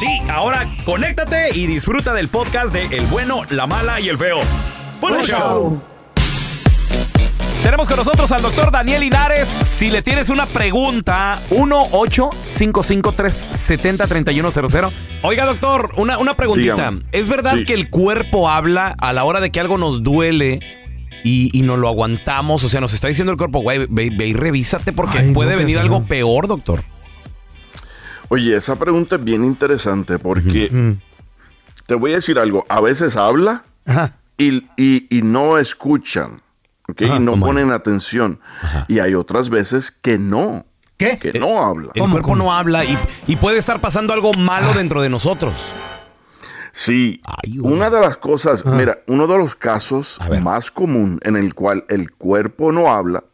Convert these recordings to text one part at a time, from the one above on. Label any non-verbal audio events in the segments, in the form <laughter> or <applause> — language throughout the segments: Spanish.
Sí, ahora conéctate y disfruta del podcast de El bueno, la mala y el feo. ¡Buen show! Tenemos con nosotros al doctor Daniel Linares. Si le tienes una pregunta, 1-855-370-3100. Oiga, doctor, una, una preguntita. Dígame. ¿Es verdad Sí. que el cuerpo habla a la hora de que algo nos duele y, y nos lo aguantamos? O sea, nos está diciendo el cuerpo, güey, ve, ve y revísate porque Ay, puede venir algo peor, doctor. Oye, esa pregunta es bien interesante porque Mm. te voy a decir algo. A veces habla y, y- y no escuchan, ¿ok? Ajá, y no ponen atención. Ajá. Y hay otras veces que no, ¿Qué? que no habla. El ¿Cómo, cuerpo cómo? no habla y, y puede estar pasando algo malo dentro de nosotros. Sí, Ay, una de las cosas, mira, uno de los casos más común en el cual el cuerpo no habla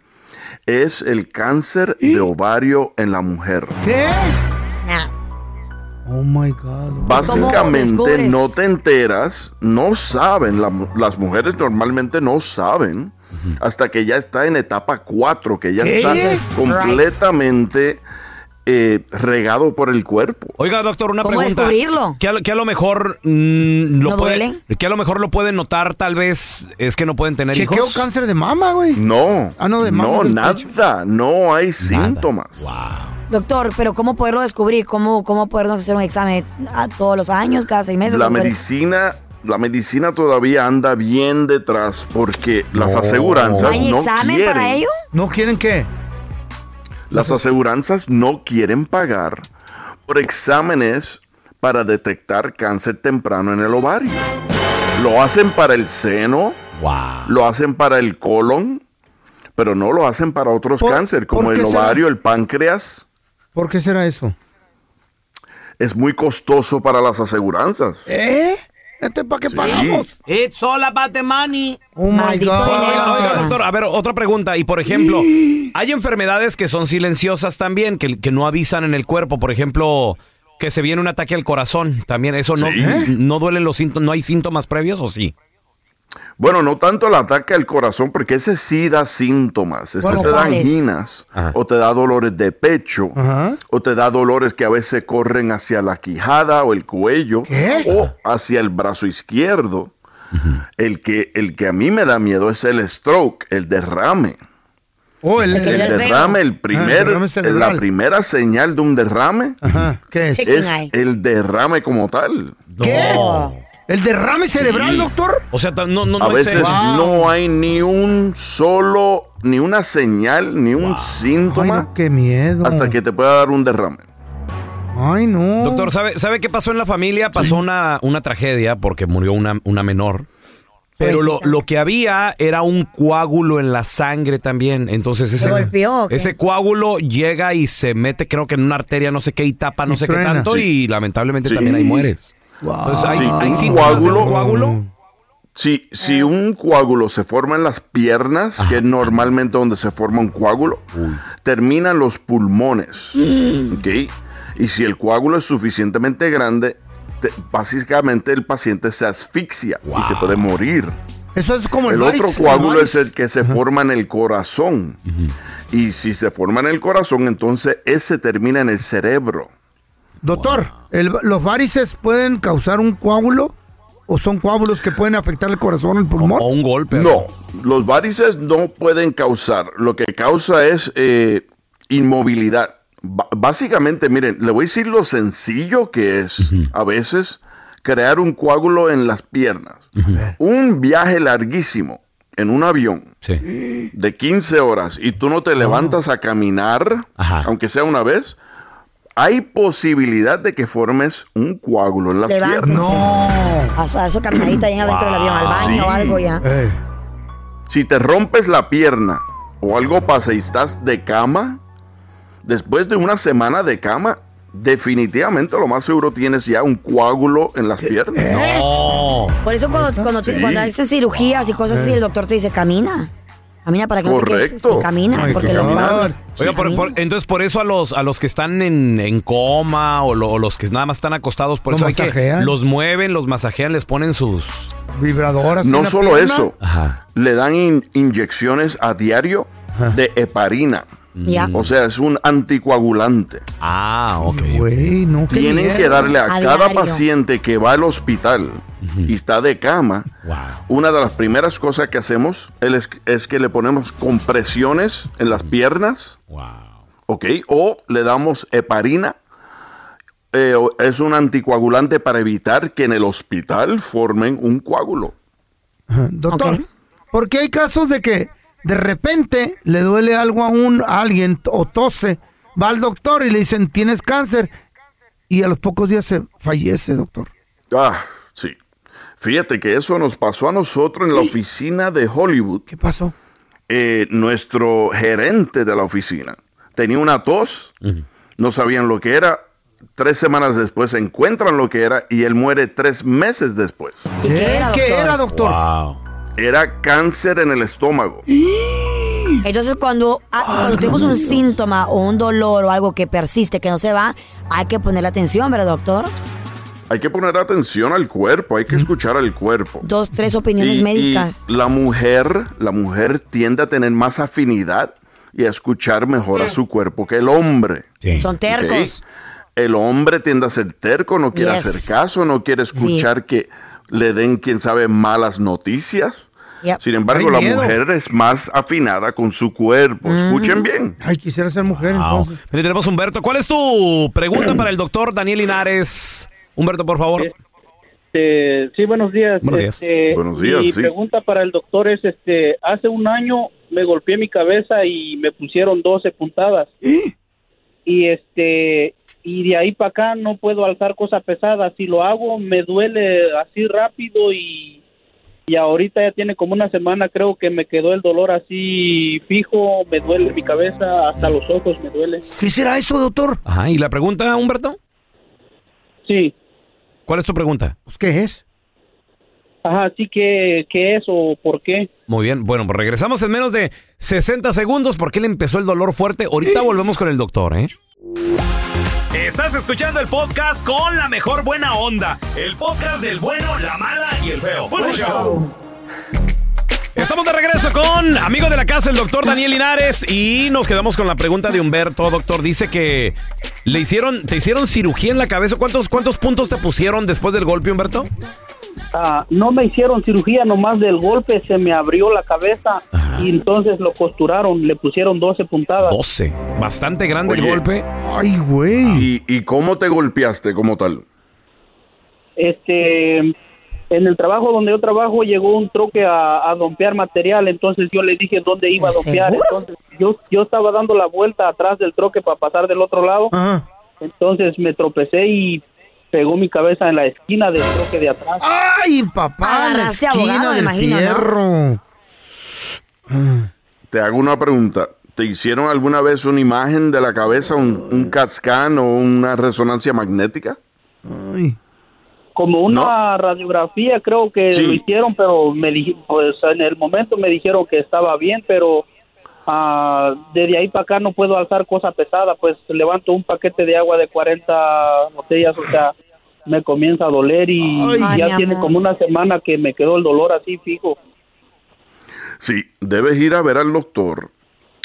es el cáncer de ovario en la mujer. ¿Qué? Nah. Oh my God. Básicamente no te enteras, no saben, la las mujeres normalmente no saben hasta que ya está en etapa 4, que ya ¿Qué? está completamente eh, regado por el cuerpo. Oiga, doctor, una ¿Cómo pregunta. descubrirlo? Que a, que a lo mejor mm, lo ¿No puede- duele? que a lo mejor lo pueden notar, tal vez es que no pueden tener Chequeo hijos. cáncer de mama, güey. No, Ah, no, de no, mama del nada, no hay síntomas. Doctor, pero ¿cómo poderlo descubrir? ¿Cómo, cómo podernos hacer un examen a todos los años, cada seis meses? La ¿O puede- medicina, la medicina todavía anda bien detrás porque las aseguranzas ¿Hay no examen quieren. para ello? ¿No quieren qué? Las aseguranzas no quieren pagar por exámenes para detectar cáncer temprano en el ovario. Lo hacen para el seno, Wow. lo hacen para el colon, pero no lo hacen para otros ¿Por- cáncer, por como el será? ovario, el páncreas. ¿Por qué será eso? Es muy costoso para las aseguranzas. ¿Eh? ¿Este para qué pagamos? It's all about the money. Oh my God. Oiga, oiga, doctor, a ver, otra pregunta. Y por ejemplo, <gasps> hay enfermedades que son silenciosas también, que, que no avisan en el cuerpo. Por ejemplo, que se viene un ataque al corazón. También eso no, Sí. no duelen los síntomas, no hay síntomas previos o sí. Bueno, no tanto el ataque al corazón, porque ese sí da síntomas. Ese ¿Cómo te da anginas, Ajá. o te da dolores de pecho, Ajá. o te da dolores que a veces corren hacia la quijada o el cuello, ¿Qué? o hacia el brazo izquierdo. el, que, el que a mí me da miedo es el stroke, el derrame. Oh, el, El derrame, el Ah, el primer, derrame cerebral. la primera señal de un derrame Ajá. ¿Qué es? El derrame como tal. ¿Qué? No. ¿El derrame cerebral, Sí. doctor? O sea, no, no, A no es veces. Wow. no hay ni un solo, ni una señal, ni un Ay, síntoma no, qué miedo. hasta que te pueda dar un derrame. Ay, no. Doctor, ¿sabe, ¿sabe qué pasó en la familia? Pasó una, una tragedia porque murió una, una menor. Pero lo, lo que había era un coágulo en la sangre también. Entonces ese, golpeó ese coágulo llega y se mete, creo que en una arteria, no sé qué, y tapa no Y sé qué tanto, Sí. y lamentablemente Sí. también ahí mueres. Wow. Entonces, ¿hay, Sí, hay un coágulo-? Si, si un coágulo se forma en las piernas, que es normalmente donde se forma un coágulo, terminan los pulmones. ¿ok? Y si el coágulo es suficientemente grande, te- básicamente el paciente se asfixia y se puede morir. Eso es como el El otro coágulo es el que se forma en el corazón. Y si se forma en el corazón, entonces ese termina en el cerebro. Doctor, el- ¿los varices pueden causar un coágulo? ¿O son coágulos que pueden afectar el corazón o el pulmón? O un golpe. No, los varices no pueden causar. Lo que causa es eh, inmovilidad. básicamente, miren, le voy a decir lo sencillo que es a veces crear un coágulo en las piernas. Un viaje larguísimo en un avión Sí. de 15 horas y tú no te levantas a caminar, Ajá. aunque sea una vez, hay posibilidad de que formes un coágulo en las Levántense. piernas. No. A a eso caminadita ahí adentro del avión, al baño o algo ya. Eh, Si te rompes la pierna o algo pasa y estás de cama, después de una semana de cama, definitivamente lo más seguro tienes ya un coágulo en las piernas. No. Por eso cuando, cuando, Sí. cuando haces cirugías y cosas así, el doctor te dice, camina. Camina para que no te. Correcto. sí, camina, Ay, porque los Oiga, por- por- entonces por eso a los a los que están en, en coma o, lo- o los que nada más están acostados, por Los eso hay que los mueven, los masajean, les ponen sus Vibradoras. No solo pierna. eso, Ajá. le dan in- inyecciones a diario de heparina. Ya. O sea, es un anticoagulante. Ah, ok. No, Tienen que darle a, A cada diario. paciente que va al hospital y está de cama, Wow. una de las primeras cosas que hacemos es, es que le ponemos compresiones en las piernas, Wow. ¿ok? O le damos heparina. eh, es un anticoagulante para evitar que en el hospital formen un coágulo. Doctor, Ok. ¿por qué hay casos de que de repente le duele algo a, un, a alguien o tose? Va al doctor y le dicen, tienes cáncer. Y a los pocos días se fallece, doctor. Ah, sí. Fíjate que eso nos pasó a nosotros en la oficina de Hollywood. ¿Qué pasó? eh, nuestro gerente de la oficina tenía una tos, no sabían lo que era, tres semanas después encuentran lo que era y él muere tres meses después. ¿Y qué era, ¿Qué doctor? era, doctor? Wow. Era cáncer en el estómago. Entonces, cuando, ah, cuando tenemos un síntoma o un dolor o algo que persiste, que no se va, hay que ponerle atención, ¿verdad, doctor? Hay que poner atención al cuerpo, hay que escuchar al cuerpo. Dos, tres opiniones Y- médicas. y la mujer, la mujer tiende a tener más afinidad y a escuchar mejor a su cuerpo que el hombre. Sí. Son tercos. ¿ok? El hombre tiende a ser terco, no quiere Yes. hacer caso, no quiere escuchar que le den, quién sabe, malas noticias. Yep. Sin embargo, la mujer es más afinada con su cuerpo. Escuchen bien. Ay, quisiera ser mujer Wow. entonces. Tenemos Humberto. ¿Cuál es tu pregunta para el doctor Daniel Linares? Humberto, por favor. Este, sí, buenos días. Buenos días. Este, Buenos días, Mi sí. pregunta para el doctor es, este, hace un año me golpeé mi cabeza y me pusieron 12 puntadas. Y este, y de ahí para acá no puedo alzar cosas pesadas. Si lo hago me duele así rápido y y ahorita ya tiene como una semana creo que me quedó el dolor así fijo, me duele mi cabeza, hasta los ojos me duele. ¿Qué será eso, doctor? Ajá. ¿Y la pregunta, Humberto? Sí. ¿Cuál es tu pregunta? Pues, ¿Qué es? Ajá, así que ¿qué es o por qué? Muy bien. Bueno, pues regresamos en menos de 60 segundos porque él empezó el dolor fuerte. Ahorita volvemos con el doctor, ¿eh? Estás escuchando el podcast con la mejor buena onda. El podcast del bueno, la mala y el feo. Bueno, show. Estamos de regreso con amigo de la casa, el doctor Daniel Linares. Y nos quedamos con la pregunta de Humberto. Doctor, dice que le hicieron, te hicieron cirugía en la cabeza. ¿Cuántos, cuántos puntos te pusieron después del golpe, Humberto? Ah, no me hicieron cirugía, nomás del golpe se me abrió la cabeza y entonces lo costuraron, le pusieron 12 puntadas. 12. Bastante grande el golpe. Ay, güey. ¿Y, y cómo te golpeaste como tal? Este, en el trabajo donde yo trabajo llegó un troque a, a dompear material, entonces yo le dije dónde iba a ¿De dompear, entonces yo, yo estaba dando la vuelta atrás del troque para pasar del otro lado, Ajá. entonces me tropecé y pegó mi cabeza en la esquina del troque de atrás. Ay, papá. en la Agarraste esquina abogado, me del imagino, ¿no? Te hago una pregunta. ¿Te hicieron alguna vez una imagen de la cabeza, un, un o una resonancia magnética? Ay. como una radiografía creo que Sí. lo hicieron pero me pues en el momento me dijeron que estaba bien pero ah, desde ahí para acá no puedo alzar cosa pesada pues levanto un paquete de agua de 40 botellas o sea me comienza a doler y Ay, ya mi tiene amor. como una semana que me quedó el dolor así fijo Sí, debes ir a ver al doctor,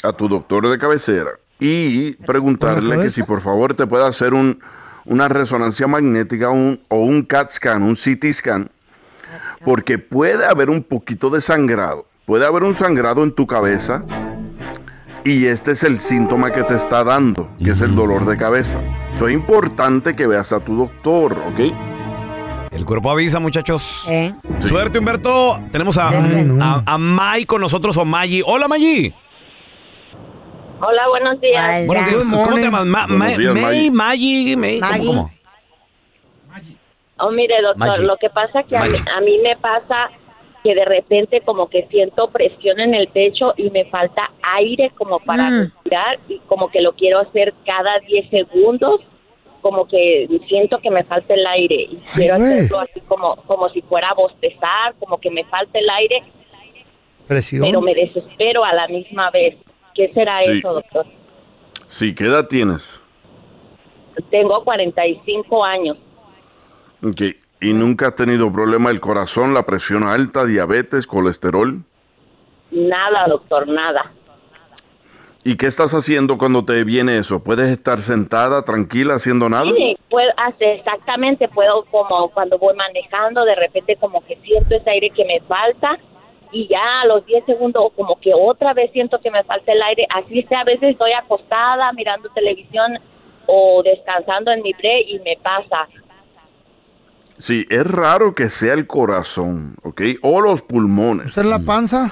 a tu doctor de cabecera, y preguntarle que si por favor te puede hacer un, una resonancia magnética un- o un CAT scan, un CT scan, porque puede haber un poquito de sangrado, puede haber un sangrado en tu cabeza Y este es el síntoma que te está dando, que es el dolor de cabeza. Entonces es importante que veas a tu doctor, ¿ok? El cuerpo avisa, muchachos. ¿Eh? Suerte, Humberto. Tenemos a, Ay, no. a, a May con nosotros o Maggie. Hola, Maggie. Hola, buenos días. Hola. Buenos días. ¿Cómo te llamas? Ma- Buenos Ma- días, May, Maggie. Maggie, May. ¿Cómo, cómo? Oh, mire, doctor, Maggi. lo que pasa que a mí, a mí me pasa que de repente como que siento presión en el pecho y me falta aire como para Mm. respirar y como que lo quiero hacer cada 10 segundos, como que siento que me falta el aire y quiero hacerlo así como como si fuera a bostezar, como que me falta el aire, Presión. pero me desespero a la misma vez. ¿Qué será Sí. eso, doctor? Sí, ¿qué edad tienes? Tengo 45 años. Ok. ¿Y nunca has tenido problema del corazón, la presión alta, diabetes, colesterol? Nada, doctor, nada. ¿Y qué estás haciendo cuando te viene eso? ¿Puedes estar sentada, tranquila, haciendo nada? Sí, puedo hacer exactamente, puedo como cuando voy manejando, de repente como que siento ese aire que me falta y ya a los 10 segundos como que otra vez siento que me falta el aire, así sea, a veces estoy acostada mirando televisión o descansando en mi break y me pasa. Sí, es raro que sea el corazón, ¿ok? O los pulmones. ¿Esa es la panza?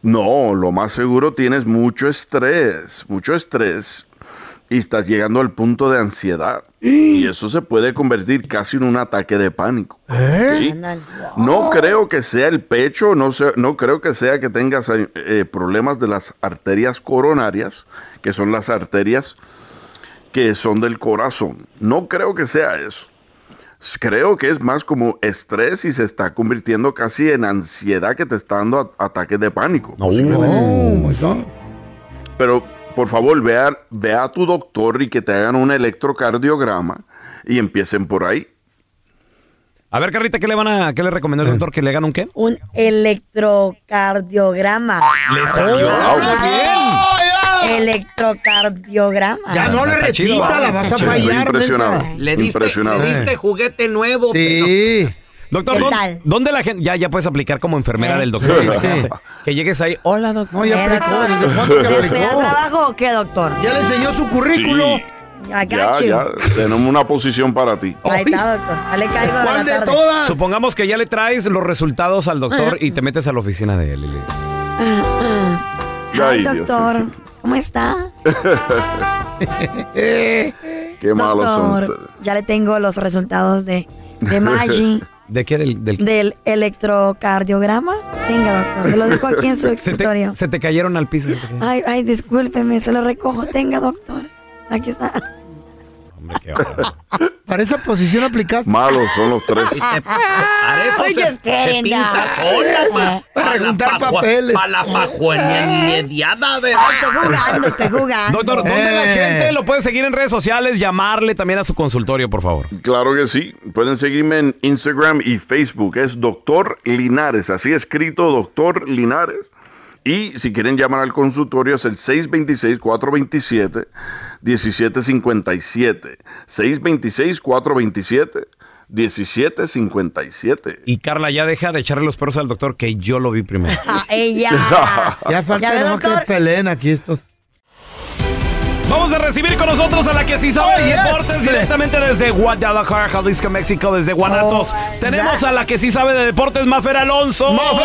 No, lo más seguro tienes mucho estrés, mucho estrés. Y estás llegando al punto de ansiedad. Y eso se puede convertir casi en un ataque de pánico. ¿Eh? No creo que sea el pecho, no, sé, no creo que sea que tengas eh, eh, problemas de las arterias coronarias, que son las arterias que son del corazón. No creo que sea eso. Creo que es más como estrés y se está convirtiendo casi en ansiedad que te está dando ataques de pánico. No. Oh, my God. Pero por favor, vea, vea a tu doctor y que te hagan un electrocardiograma y empiecen por ahí. A ver, Carrita, ¿qué le van a, qué le recomendó el doctor? ¿Que le hagan un qué? Un electrocardiograma. Le salió. Ah. Muy bien. Electrocardiograma. Ya no le chido, repita, ¿va? la vas a Chido. Estoy fallar. impresionado. mensa. impresionado. le diste juguete nuevo. Sí. Doctor, ¿Qué ¿dónde, tal? dónde la gente.? Ya, ya puedes aplicar como enfermera Eh. del doctor. Sí. Que llegues ahí. Hola, doctor. No, ya aplicó. doctor. ¿Desde cuándo que ¿Me da aplicó? trabajo o qué, doctor? Ya le enseñó su currículo. Sí, ya, you. ya, tenemos una posición para ti. Ahí está, doctor. Ahí le caigo a la ¿Cuál de tarde. todas? Supongamos que ya le traes los resultados al doctor y te metes a la oficina de él. y le- Ay, Ay, Dios. ¿Cómo está? <laughs> Qué malos son Doctor, ya le tengo los resultados de, de <laughs> Maggi, ¿De qué? Del, del- del electrocardiograma. Venga, doctor, se lo dejo aquí en su <laughs> se, escritorio. te, se te cayeron al piso. se. Ay, ay, discúlpeme, se lo recojo. Tenga, doctor. Aquí está. Hombre, qué. <laughs> Para esa posición aplicaste. Malos son los tres. <laughs> Oye, es que linda. Para juntar papeles. la mediada, Estoy jugando, estoy jugando. Doctor, ¿dónde la Eh. gente lo puede seguir en redes sociales? Llamarle también a su consultorio, por favor. Claro que sí. Pueden seguirme en Instagram y Facebook. Es Doctor Linares. Así escrito, Doctor Linares. Y si quieren llamar al consultorio es el 626-427-1757. 626-427-1757. Y Carla, ya deja de echarle los perros al doctor, que yo lo vi primero. Ah, ella. <laughs> Ya falta Ya que doctor. peleen aquí estos. Vamos a recibir con nosotros a la que sí sabe Oh, yes. deportes directamente desde Guadalajara, Jalisco, México, desde Guanatos. Oh, Tenemos a la que sí sabe de deportes, Mafer Alonso. Morning.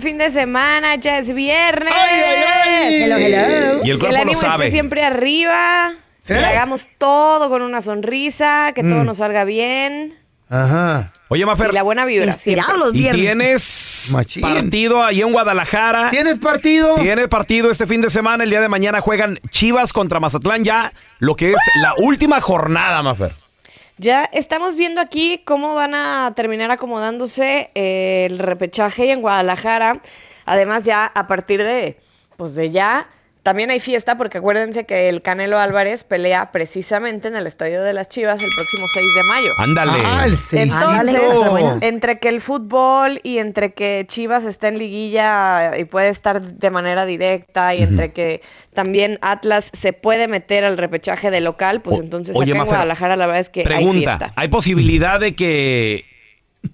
Buen fin de semana, ya es viernes. Hello, hello. Y el cuerpo lo ánimo esté sabe. siempre arriba. Que hagamos todo con una sonrisa, que Mm. todo nos salga bien. Ajá. Oye, Y Mafer, la buena vibra. los y viernes. tienes Machín. partido ahí en Guadalajara. ¿Tienes partido? Tiene partido este fin de semana. El día de mañana juegan Chivas contra Mazatlán. Ya lo que es la última jornada, Mafer. Ya estamos viendo aquí cómo van a terminar acomodándose eh, el repechaje en Guadalajara. Además, ya a partir de, pues de ya, también hay fiesta porque acuérdense que el Canelo Álvarez pelea precisamente en el Estadio de las Chivas el próximo 6 de mayo. Ándale. Ah, el seis. Ándale, Entonces, está bueno. entre que el fútbol y entre que Chivas está en liguilla y puede estar de manera directa y entre que también Atlas se puede meter al repechaje de local, pues O- entonces oye, acá en Guadalajara la verdad es que hay Pregunta, fiesta. ¿hay posibilidad de que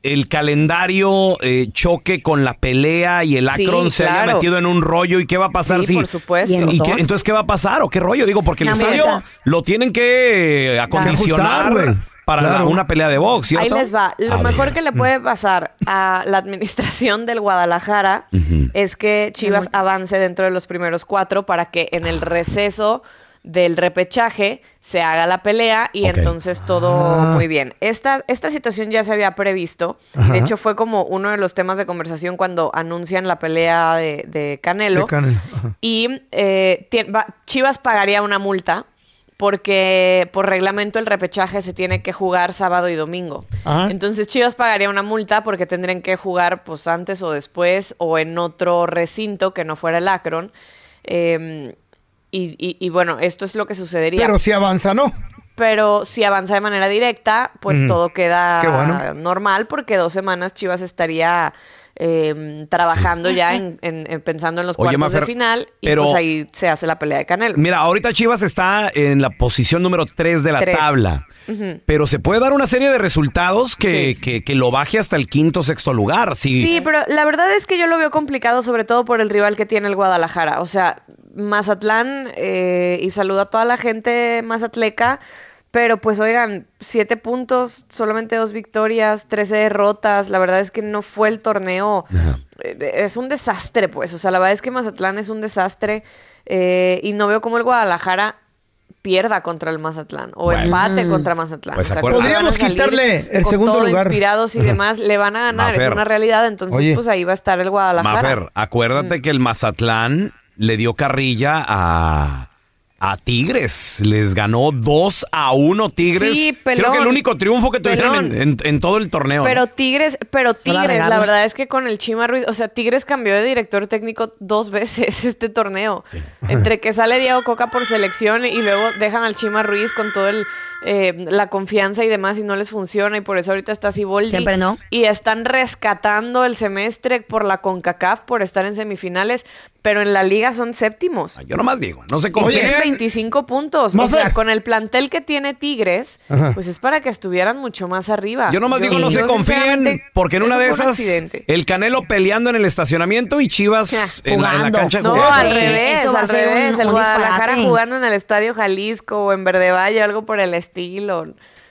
el calendario eh, choque con la pelea y el Sí, Akron se haya metido en un rollo y qué va a pasar Sí, si por supuesto. Y en ¿Y qué- dos. entonces qué va a pasar o qué rollo digo porque el La estadio lo tienen que acondicionar Ajustar, para la- Claro. una pelea de box Ahí ¿cierto? les va. Lo A mejor ver. que le puede pasar a la administración del Guadalajara es que Chivas avance dentro de los primeros cuatro para que en el receso del repechaje se haga la pelea y entonces todo Ah. muy bien. Esta, esta situación ya se había previsto. Ajá. de hecho, fue como uno de los temas de conversación cuando anuncian la pelea de, de Canelo. De Canelo. Y eh, Chivas pagaría una multa porque por reglamento el repechaje se tiene que jugar sábado y domingo. Ah. Entonces Chivas pagaría una multa porque tendrían que jugar pues antes o después o en otro recinto que no fuera el Akron. Eh, y, y- y bueno, esto es lo que sucedería. Pero si avanza, ¿no? Pero si avanza de manera directa, pues Ujú. todo queda bueno. normal porque dos semanas Chivas estaría eh, trabajando ya en, en- en- pensando en los Oye, cuartos Mafer, de final y pero- pues ahí se hace la pelea de Canelo. Mira, ahorita Chivas está en la posición número 3 de la tabla. Pero se puede dar una serie de resultados que, Sí. que- que lo baje hasta el quinto sexto lugar. Sí, pero la verdad es que yo lo veo complicado, sobre todo por el rival que tiene el Guadalajara. O sea, Mazatlán, eh, y saludo a toda la gente mazatleca, pero pues oigan, siete puntos, solamente dos victorias, trece derrotas. La verdad es que no fue el torneo. eh, Es un desastre, pues. O sea, la verdad es que Mazatlán es un desastre eh, y no veo cómo el Guadalajara pierda contra el Mazatlán o Bueno. empate contra Mazatlán. Pues O sea, Podríamos quitarle el con segundo todo lugar. inspirados y demás, le van a ganar, Mafer. es una realidad. Entonces, Oye. pues ahí va a estar el Guadalajara. Mafer, acuérdate que el Mazatlán le dio carrilla a, a Tigres. Les ganó 2 a 1 Tigres. Sí, Creo que el único triunfo que tuvieron en, en- en todo el torneo. ¿no? Pero Tigres, pero Tigres, la verdad es que con el Chima Ruiz, o sea, Tigres cambió de director técnico dos <laughs> veces este torneo. Entre que sale Diego Coca por selección y luego dejan al Chima Ruiz con todo el eh, la confianza y demás y no les funciona y por eso ahorita está Siboldi. Siempre no. Y están rescatando el semestre por la CONCACAF por estar en semifinales, pero en la liga son séptimos. Yo nomás digo, no se Oye, confíen. 25 puntos. O sea, con el plantel que tiene Tigres, Ajá. pues es para que estuvieran mucho más arriba. Yo nomás digo, no se yo confíen, porque en una de esas, accidente. el Canelo peleando en el estacionamiento y Chivas en, la, en la jugando. cancha No, jugando. al revés, al un- revés. el un Guadalajara disparate. jugando en el Estadio Jalisco o en Verde Valle, algo por el estilo.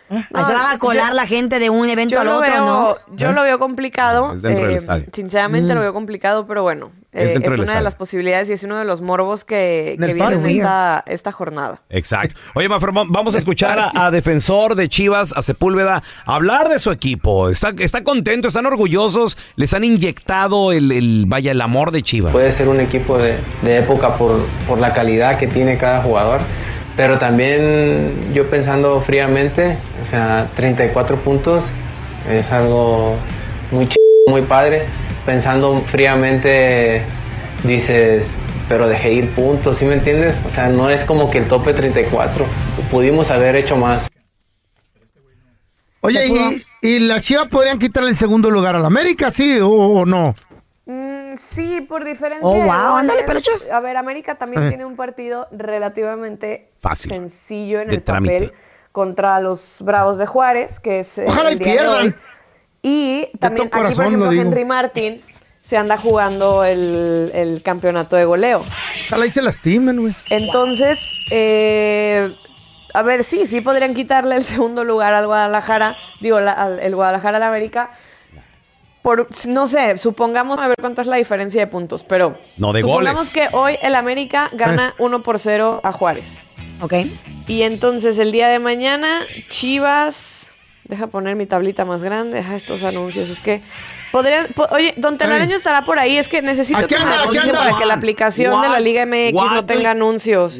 Ahí se va a colar yo- la gente de un evento al lo otro, veo, ¿no? yo lo veo complicado. Es dentro del eh, estadio. Sinceramente lo veo complicado, pero bueno, Es eh, es, una estadio. de las posibilidades y es uno de los morbos que, que vienen esta, esta jornada. Exacto. Oye, Mafer, va- vamos a escuchar a, a defensor de Chivas, a Sepúlveda, hablar de su equipo. Está, está contento, están orgullosos, les han inyectado el, el, vaya, el amor de Chivas. Puede ser un equipo de, de época por, por la calidad que tiene cada jugador, pero también yo pensando fríamente, o sea, 34 puntos es algo muy ch muy padre. Pensando fríamente dices, pero dejé ir puntos, ¿sí me entiendes? O sea, no es como que el tope 34, pudimos haber hecho más. Oye. ¿y, y las Chivas podrían quitarle el segundo lugar al América, sí o, o no? Sí, por diferencia. Oh, wow, ándale, peluchos. A ver, América también Eh. tiene un partido relativamente Fácil. sencillo en De el trámite. papel contra los Bravos de Juárez, que es eh, Ojalá el y día de pierdan. hoy. Y también aquí, por ejemplo. Henry Martin se anda jugando el, el campeonato de goleo. Ojalá y se lastimen, güey. Entonces, eh, a ver, sí, sí podrían quitarle el segundo lugar al Guadalajara, digo, la- al, el Guadalajara al América. Por, no sé, supongamos, a ver cuánto es la diferencia de puntos, pero No, de supongamos goles. que hoy el América gana 1 por 0 a Juárez. Ok. Y entonces el día de mañana, Chivas. Deja poner mi tablita más grande, deja estos anuncios. Es que podrían. po- oye, don Telaraño estará por ahí. Es que necesito Aquí que me anda, aquí para que la aplicación de la Liga MX no tenga anuncios.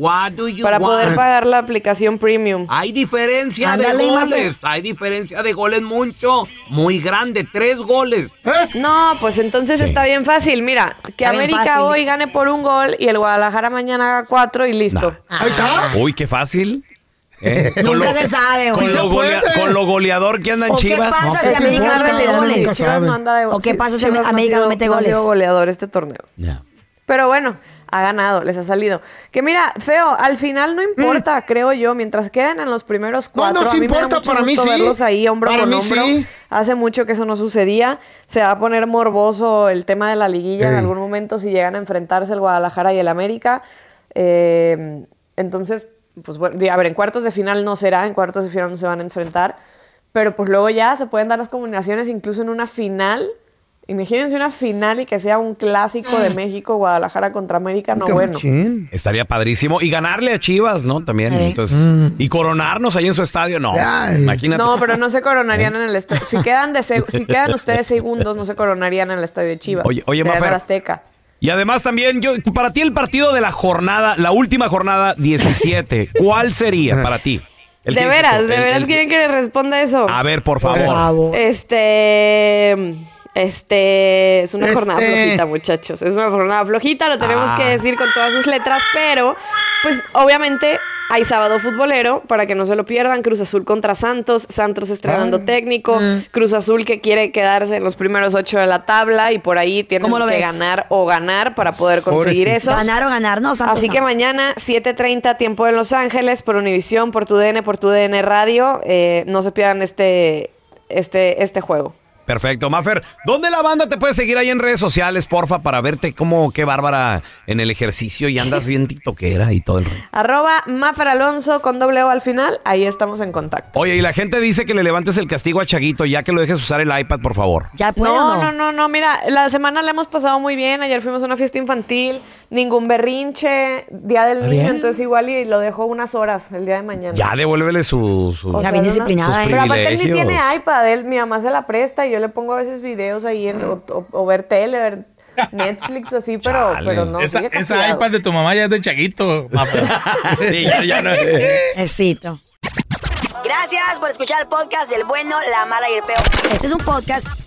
Para poder pagar la aplicación premium. Hay diferencia de goles. Hay diferencia de goles mucho. Muy grande. Tres goles. ¿Eh? No, pues entonces Sí. está bien fácil. Mira, que Está América hoy gane por un gol y el Guadalajara mañana haga cuatro y listo. Ahí está. Uy, qué fácil. ¿Eh? Nunca se sabe, con, güey. Sí lo se golea- con lo goleador que andan ¿O qué Chivas. pasa No, si América no mete goles? sabe. Chivas no anda de ¿O qué pasa si América no sido- mete no ha sido goles? goleador este torneo. Ya. Pero bueno, ha ganado, les ha salido. Que mira, feo, al final no importa, creo yo, mientras queden en los primeros Mm. No, no cuatro. sí a mí me da importa, mucho para mí sí. verlos ahí hombro Para con mí hombro, sí. Hace mucho que eso no sucedía. Se va a poner morboso el tema de la liguilla en algún momento si llegan a enfrentarse el Guadalajara y el América. Eh, entonces, pues bueno, a ver, en cuartos de final no será, en cuartos de final no se van a enfrentar. Pero pues luego ya se pueden dar las combinaciones incluso en una final. Imagínense una final y que sea un clásico de México, Guadalajara contra América, no bueno. Estaría padrísimo. Y ganarle a Chivas, ¿no? También. Eh. Entonces, y coronarnos ahí en su estadio, no. Ay. Imagínate. No, pero no se coronarían en el estadio. Si quedan, de seg- si quedan ustedes segundos, no se coronarían en el estadio de Chivas. Oye- oye, Mafer. Azteca. Y además también, yo, para ti el partido de la jornada, la última jornada 17, <laughs> ¿cuál sería para ti? El De veras, de el- veras el- quieren que les responda eso. A ver, por Por favor. favor. Este. Este es una Este. jornada flojita, muchachos. Es una jornada flojita, lo tenemos Ah. que decir con todas sus letras, pero, pues, obviamente hay sábado futbolero para que no se lo pierdan. Cruz Azul contra Santos, Santos estrenando Ah. técnico, Cruz Azul que quiere quedarse en los primeros ocho de la tabla y por ahí tienen ¿Cómo lo que ves? ganar o ganar para poder conseguir Pobrecito. eso. Ganar o ganar, no, Santos. Así no. que mañana, 7.30, tiempo en Los Ángeles, por Univisión, por tu DN, por tu DN Radio. eh, no se pierdan este, este, este juego. Perfecto, Mafer. ¿Dónde la banda te puede seguir ahí en redes sociales, porfa, para verte como qué bárbara en el ejercicio y andas bien tiktokera y todo el rollo? Arroba Mafer Alonso con doble O al final, ahí estamos en contacto. Oye, y la gente dice que le levantes el castigo a Chaguito ya que lo dejes usar el iPad, por favor. ¿Ya puedo No, no, no, no, mira, la semana la hemos pasado muy bien. Ayer fuimos a una fiesta infantil, ningún berrinche, Día del Niño, bien. entonces igual y lo dejo unas horas el día de mañana. Ya devuélvele su... su- O Ya sea, bien disciplinada, sus ¿eh? Pero aparte él ni tiene iPad, él, mi mamá se la presta y yo le pongo a veces videos ahí en, o, o- o ver tele, ver Netflix o así, <laughs> pero, Chale. pero no. esa, esa iPad de tu mamá ya es de Chaguito. <laughs> Sí, ya, ya no. Besito. Gracias por escuchar el podcast del bueno, la mala y el peor. Este es un podcast